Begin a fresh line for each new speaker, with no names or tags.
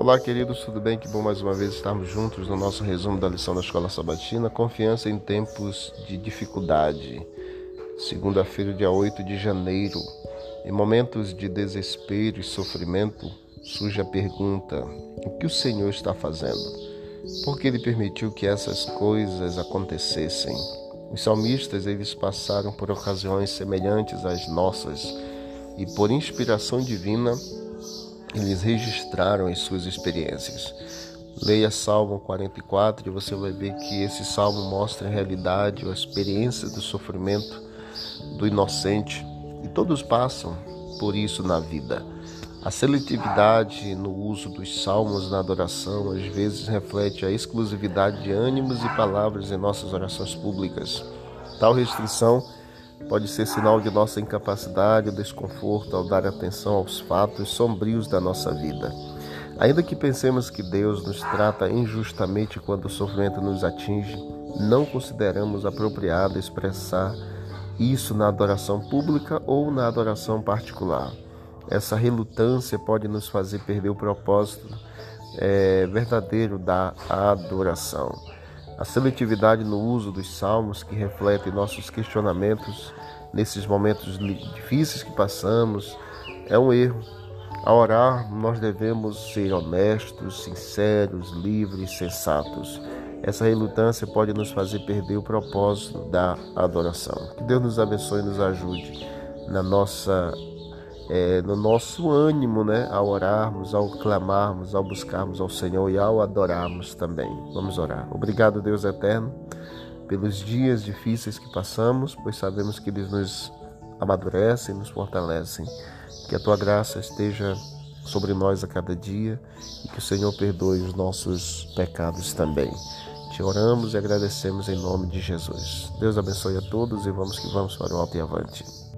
Olá, queridos, tudo bem? Que bom mais uma vez estarmos juntos no nosso resumo da lição da Escola Sabatina. Confiança em tempos de dificuldade. Segunda-feira, dia 8 de janeiro. Em momentos de desespero e sofrimento, surge a pergunta: o que o Senhor está fazendo? Por que ele permitiu que essas coisas acontecessem? Os salmistas, eles passaram por ocasiões semelhantes às nossas e por inspiração divina, eles registraram as suas experiências. Leia Salmo 44 e você vai ver que esse salmo mostra a realidade, a experiência do sofrimento do inocente. E todos passam por isso na vida. A seletividade no uso dos salmos na adoração às vezes reflete a exclusividade de ânimos e palavras em nossas orações públicas. Tal restrição pode ser sinal de nossa incapacidade ou desconforto ao dar atenção aos fatos sombrios da nossa vida. Ainda que pensemos que Deus nos trata injustamente quando o sofrimento nos atinge, não consideramos apropriado expressar isso na adoração pública ou na adoração particular. Essa relutância pode nos fazer perder o propósito é, verdadeiro da adoração. A seletividade no uso dos salmos, que reflete nossos questionamentos nesses momentos difíceis que passamos, é um erro. Ao orar, nós devemos ser honestos, sinceros, livres, sensatos. Essa relutância pode nos fazer perder o propósito da adoração. Que Deus nos abençoe e nos ajude na nossa é, no nosso ânimo, né, ao orarmos, ao clamarmos, ao buscarmos ao Senhor e ao adorarmos também. Vamos orar. Obrigado, Deus eterno, pelos dias difíceis que passamos, pois sabemos que eles nos amadurecem, nos fortalecem. Que a tua graça esteja sobre nós a cada dia e que o Senhor perdoe os nossos pecados também. Te oramos e agradecemos em nome de Jesus. Deus abençoe a todos e vamos que vamos para o alto e avante.